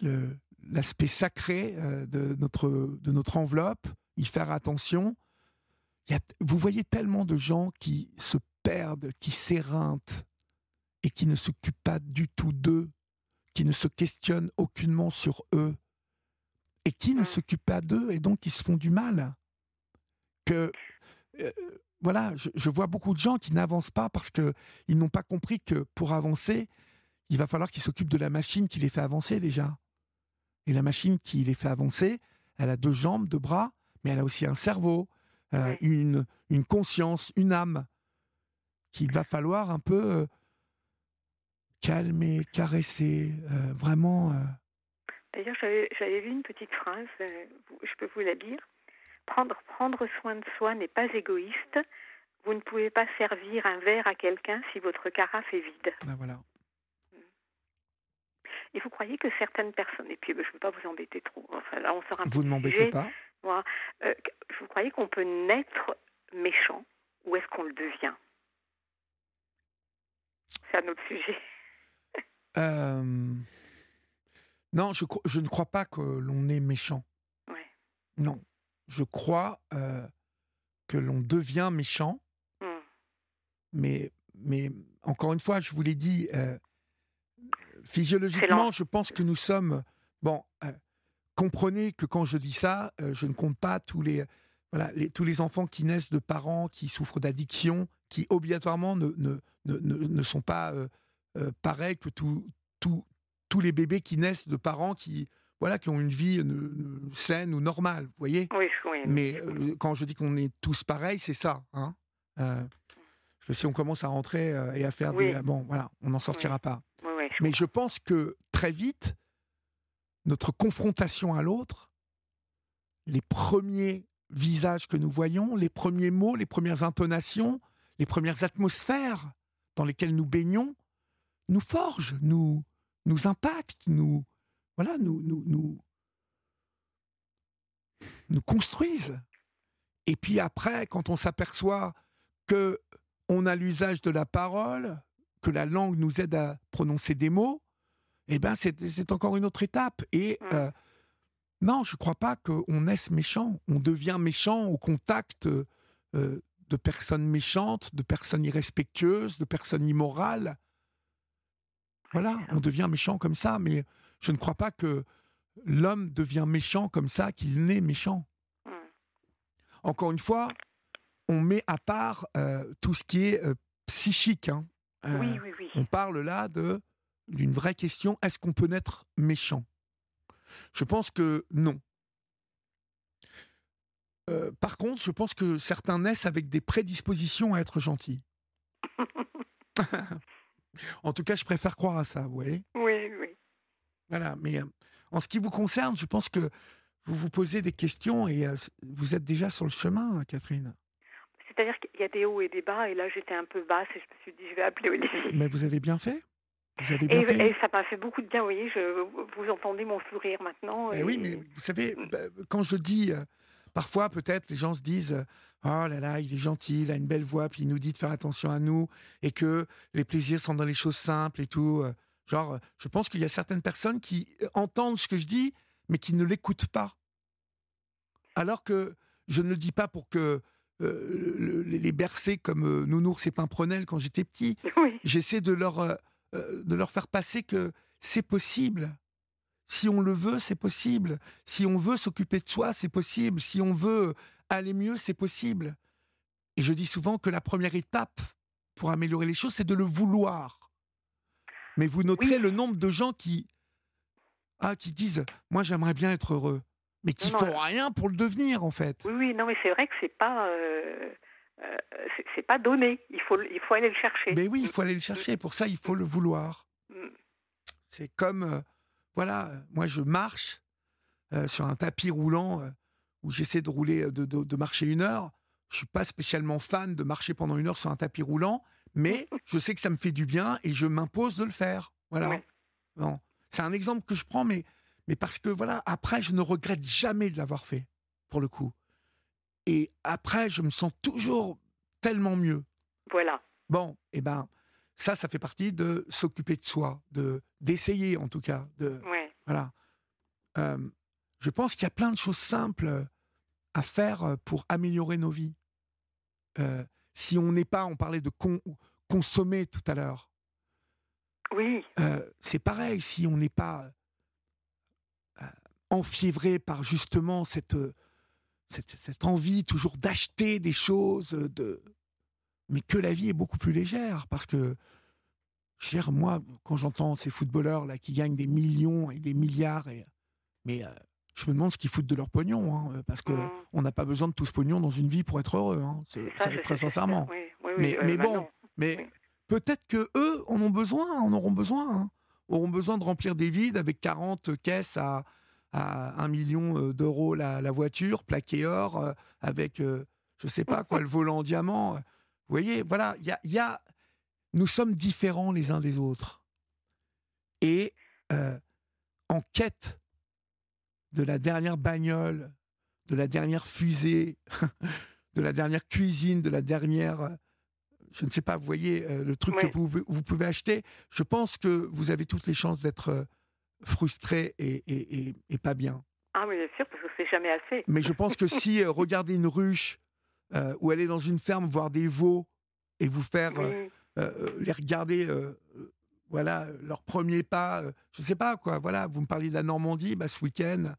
l'aspect sacré euh, de notre de notre enveloppe, y faire attention. Y a, vous voyez tellement de gens qui se perdent, qui s'éreintent et qui ne s'occupent pas du tout d'eux, qui ne se questionnent aucunement sur eux et qui ne mmh. s'occupent pas d'eux et donc qui se font du mal. Que euh, voilà, je, vois beaucoup de gens qui n'avancent pas parce que ils n'ont pas compris que pour avancer, il va falloir qu'ils s'occupent de la machine qui les fait avancer déjà. Et la machine qui les fait avancer, elle a deux jambes, deux bras, mais elle a aussi un cerveau, euh, une, une conscience, une âme qu'il va falloir un peu euh, calmer, caresser, vraiment D'ailleurs, j'avais vu une petite phrase, euh, je peux vous la lire. Prendre, prendre soin de soi n'est pas égoïste. Vous ne pouvez pas servir un verre à quelqu'un si votre carafe est vide. Ben voilà. Mm. Et vous croyez que certaines personnes, et puis ben, je ne veux pas vous embêter trop, enfin là on sort un Vous ne m'embêtez pas. Euh, vous croyez qu'on peut naître méchant ou est-ce qu'on le devient? C'est un autre sujet. euh... Non, je, je ne crois pas que l'on est méchant. Non. Je crois euh, que l'on devient méchant. Mmh. Mais, mais encore une fois, je vous l'ai dit, euh, physiologiquement, je pense que nous sommes. Bon, euh, comprenez que quand je dis ça, je ne compte pas tous les, voilà, tous les enfants qui naissent de parents qui souffrent d'addiction, qui obligatoirement ne, ne, ne, ne sont pas pareils que tout, tout, tous les bébés qui naissent de parents qui, voilà, qui ont une vie saine ou normale, vous voyez? Oui, oui. Mais euh, quand je dis qu'on est tous pareils, c'est ça. Hein euh, si on commence à rentrer euh, et à faire des... Bon, voilà, on n'en sortira pas. Mais je pense que très vite, notre confrontation à l'autre, les premiers visages que nous voyons, les premiers mots, les premières intonations, les premières atmosphères dans lesquelles nous baignons, nous forgent, nous, nous impactent, nous, voilà, nous, nous, nous, nous construisent. Et puis après, quand on s'aperçoit que on a l'usage de la parole, que la langue nous aide à prononcer des mots, eh ben c'est encore une autre étape. Et mmh. euh, non, je ne crois pas qu'on naisse méchant. On devient méchant au contact euh, de personnes méchantes, de personnes irrespectueuses, de personnes immorales. Voilà, on devient méchant comme ça, mais je ne crois pas que l'homme devient méchant comme ça, qu'il naît méchant. Mm. Encore une fois, on met à part euh, tout ce qui est euh, psychique. hein. Euh, Oui, oui, oui. On parle là de d'une vraie question est-ce qu'on peut naître méchant? Je pense que non. Euh, par contre, je pense que certains naissent avec des prédispositions à être gentils. en tout cas, je préfère croire à ça, vous voyez oui, oui. Voilà, mais euh, en ce qui vous concerne, je pense que vous vous posez des questions et euh, vous êtes déjà sur le chemin, Catherine. C'est-à-dire qu'il y a des hauts et des bas, et là j'étais un peu basse et je me suis dit je vais appeler Olivier. Mais vous avez bien fait. Vous avez bien Et, fait. et ça m'a fait beaucoup de bien, vous voyez, je, vous entendez mon sourire maintenant. Eh et- oui, mais vous savez, bah, quand je dis, parfois peut-être les gens se disent, oh là là, il est gentil, il a une belle voix, puis il nous dit de faire attention à nous, et que les plaisirs sont dans les choses simples et tout. genre, je pense qu'il y a certaines personnes qui euh, entendent ce que je dis, mais qui ne l'écoutent pas. Alors que je ne le dis pas pour que euh, le- le- les bercer comme euh, Nounours et Pimprenel quand j'étais petit. Oui, J'essaie de leur, euh, de leur faire passer que c'est possible. Si on le veut, c'est possible. Si on veut s'occuper de soi, c'est possible. Si on veut aller mieux, c'est possible. Et je dis souvent que la première étape pour améliorer les choses, c'est de le vouloir. Mais vous noterez Oui. le nombre de gens qui, ah, qui disent Moi, j'aimerais bien être heureux. Mais qui Non, non, font rien pour le devenir, en fait. oui, oui, non, mais c'est vrai que c'est pas, euh, euh, c'est- pas donné. Il faut, il faut aller le chercher. Mais oui, il faut aller le chercher. Pour ça, il faut le vouloir. Mm. C'est comme, euh, voilà, moi je marche euh, sur un tapis roulant euh, où j'essaie de rouler, euh, de, de- de marcher une heure. Je suis pas spécialement fan de marcher pendant une heure sur un tapis roulant, mais je sais que ça me fait du bien et je m'impose de le faire. Voilà. Ouais. Bon. C'est un exemple que je prends, mais, mais parce que voilà, après, je ne regrette jamais de l'avoir fait, pour le coup. Et après, je me sens toujours tellement mieux. Voilà. Bon, eh ben, ça, ça fait partie de s'occuper de soi, de d'essayer en tout cas. De, Ouais. voilà. Euh, je pense qu'il y a plein de choses simples à faire euh, pour améliorer nos vies. Euh, si on n'est pas, on parlait de con- consommer tout à l'heure. Oui. Euh, c'est pareil, si on n'est pas enfiévré par justement cette, cette, cette envie toujours d'acheter des choses, de... mais que la vie est beaucoup plus légère. Parce que, dire, moi, quand j'entends ces footballeurs là qui gagnent des millions et des milliards, et... mais euh, je me demande ce qu'ils foutent de leur pognon, hein, parce que Mm. on n'a pas besoin de tout ce pognon dans une vie pour être heureux. hein. C'est ça, très sincèrement. Oui, oui, oui, Mais- euh, mais bah bon, non. Mais Oui. peut-être que eux en ont besoin, en auront besoin, hein. auront besoin de remplir des vides avec 40 caisses à, à 1 million euh, d'euros la, la voiture, plaquée or, euh, avec, je sais pas quoi, le volant en diamant. Vous voyez, voilà, il y a, il y a- nous sommes différents les uns des autres. Et euh, en quête de la dernière bagnole, de la dernière fusée, de la dernière cuisine, de la dernière euh, je ne sais pas, vous voyez, euh, le truc Oui. que vous, vous pouvez acheter, je pense que vous avez toutes les chances d'être euh, frustré et, et- et- et pas bien. Ah, mais bien sûr, parce que c'est jamais assez. Mais je pense que si euh, regarder une ruche euh, ou aller dans une ferme voir des veaux et vous faire euh, euh, les regarder, euh, voilà, leur premier pas, je ne sais pas quoi, voilà, vous me parliez de la Normandie, bah, ce week-end,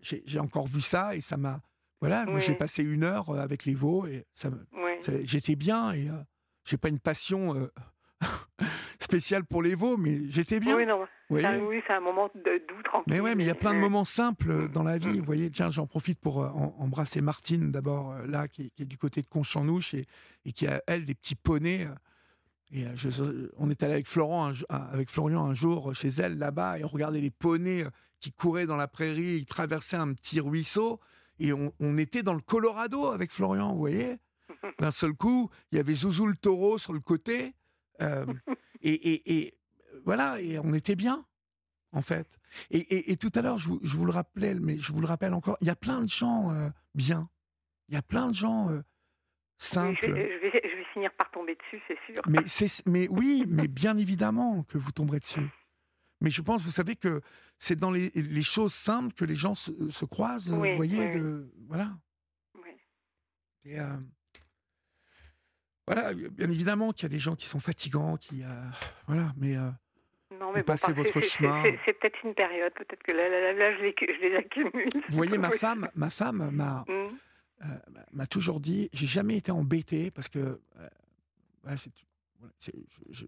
j'ai encore vu ça et ça m'a, voilà, moi, j'ai passé une heure avec les veaux et ça Oui. J'étais bien et euh, j'ai pas une passion euh, spéciale pour les veaux, mais j'étais bien. Oui, non. c'est un- voyez oui, c'est un moment de mais ouais, mais il y a plein de Ouais. moments simples dans la vie. Vous voyez, tiens, j'en profite pour euh, em- embrasser Martine d'abord, euh, là, qui, est- qui est du côté de Conchanouche et, et qui a, elle, des petits poneys. euh, et je- on est allé avec, Florent un avec Florian un jour chez elle, là-bas, et on regardait les poneys qui couraient dans la prairie, ils traversaient un petit ruisseau, et on, on était dans le Colorado avec Florian, vous voyez D'un seul coup, il y avait Zouzou le taureau sur le côté, euh, et, et- et, voilà, et on était bien, en fait. Et, tout à l'heure, je, vous- je vous le rappelais, mais je vous le rappelle encore, il y a plein de gens euh, bien. Il y a plein de gens euh, simples. je, vais, je vais- je vais finir par tomber dessus, c'est sûr. Mais, oui, mais bien évidemment que vous tomberez dessus. Mais je pense, vous savez, que c'est dans les, les choses simples que les gens se, se croisent, Oui, vous voyez, oui, oui. de, voilà. Oui. Et, euh, voilà, bien évidemment qu'il y a des gens qui sont fatigants, qui, euh, voilà, mais euh, Non, mais bon, passez votre chemin. c'est- peut-être une période, peut-être que là, là, là, là, je, les, je les accumule. vous voyez, ma femme, ma femme m'a Mm. euh, m'a toujours dit, j'ai jamais été embêté parce que euh, voilà,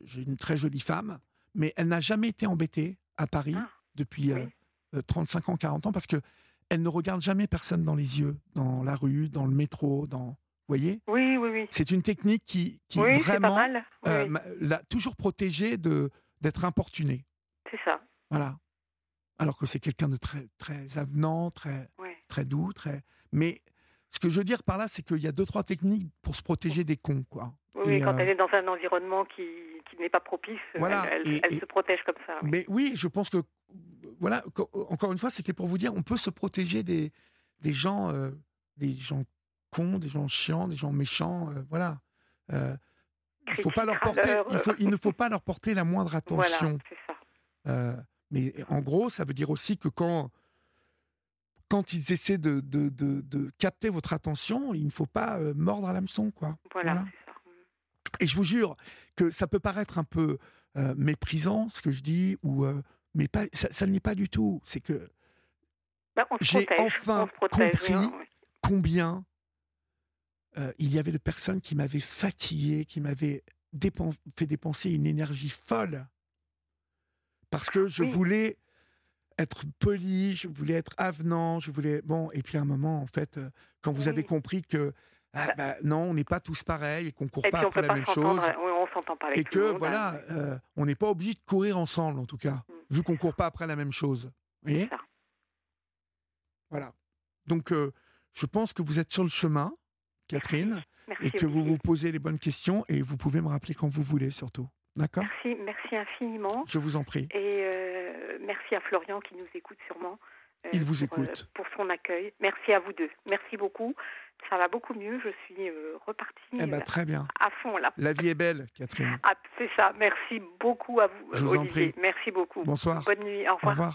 j'ai une très jolie femme, mais elle n'a jamais été embêtée à Paris Ah, depuis oui. euh, euh, 35 ans, 40 ans, parce que elle ne regarde jamais personne dans les yeux, dans la rue, dans le métro, dans, voyez, Oui, oui, oui. c'est une technique qui, qui oui, c'est pas vraiment mal. Oui, euh, l'a toujours protégée de d'être importunée. c'est ça. Voilà. Alors que c'est quelqu'un de très très avenant, très très doux, très. Mais ce que je veux dire par là, c'est qu'il y a deux trois techniques pour se protéger des cons, quoi. Oui, Et, quand euh, elle est dans un environnement qui, qui n'est pas propice, Voilà, elle, elle- et- elle et- se protège comme ça. Mais oui, je pense que voilà. co- Encore une fois, c'était pour vous dire, on peut se protéger des des gens, euh, des gens cons, des gens chiants, des gens méchants, euh, voilà. Euh, il faut pas leur Critiques, porter, râleurs, il, faut- il ne faut pas leur porter la moindre attention. Voilà, c'est ça. Euh, mais en gros, ça veut dire aussi que quand, quand ils essaient de, de, de- de capter votre attention, il ne faut pas euh, mordre à l'hameçon, quoi. Voilà, Voilà. c'est ça. Et je vous jure que ça peut paraître un peu euh, méprisant, ce que je dis, ou, euh, mais pas, ça, ça ne l'est pas du tout. C'est que Bah, J'ai enfin protège, compris oui. combien euh, il y avait de personnes qui m'avaient fatigué, qui m'avaient dépen- fait dépenser une énergie folle parce que je Oui. voulais être poli, je voulais être avenant, je voulais bon et puis à un moment en fait euh, quand vous Oui. avez compris que ah, Bah. non on n'est pas tous pareils et qu'on court Et pas après la pas même chose oui, on s'entend pas avec et que monde, voilà hein, euh, on n'est pas obligé de courir ensemble en tout cas Mm. vu qu'on court pas après la même chose vous voyez? c'est ça. voilà. Donc, euh, je pense que vous êtes sur le chemin, Catherine, Merci, et que vous vous posez les bonnes questions et vous pouvez me rappeler quand vous voulez, surtout. D'accord? Merci, merci infiniment. Je vous en prie. Et euh, merci à Florian qui nous écoute sûrement. euh, Il vous pour, euh, écoute. pour son accueil. Merci à vous deux. Merci beaucoup. Ça va beaucoup mieux. Je suis repartie Eh ben, très bien. à fond là. La vie est belle, Catherine. Ah, c'est ça. Merci beaucoup à vous, Je vous en Olivier. prie. Merci beaucoup. Bonsoir. Bonne nuit. Au Au revoir. revoir.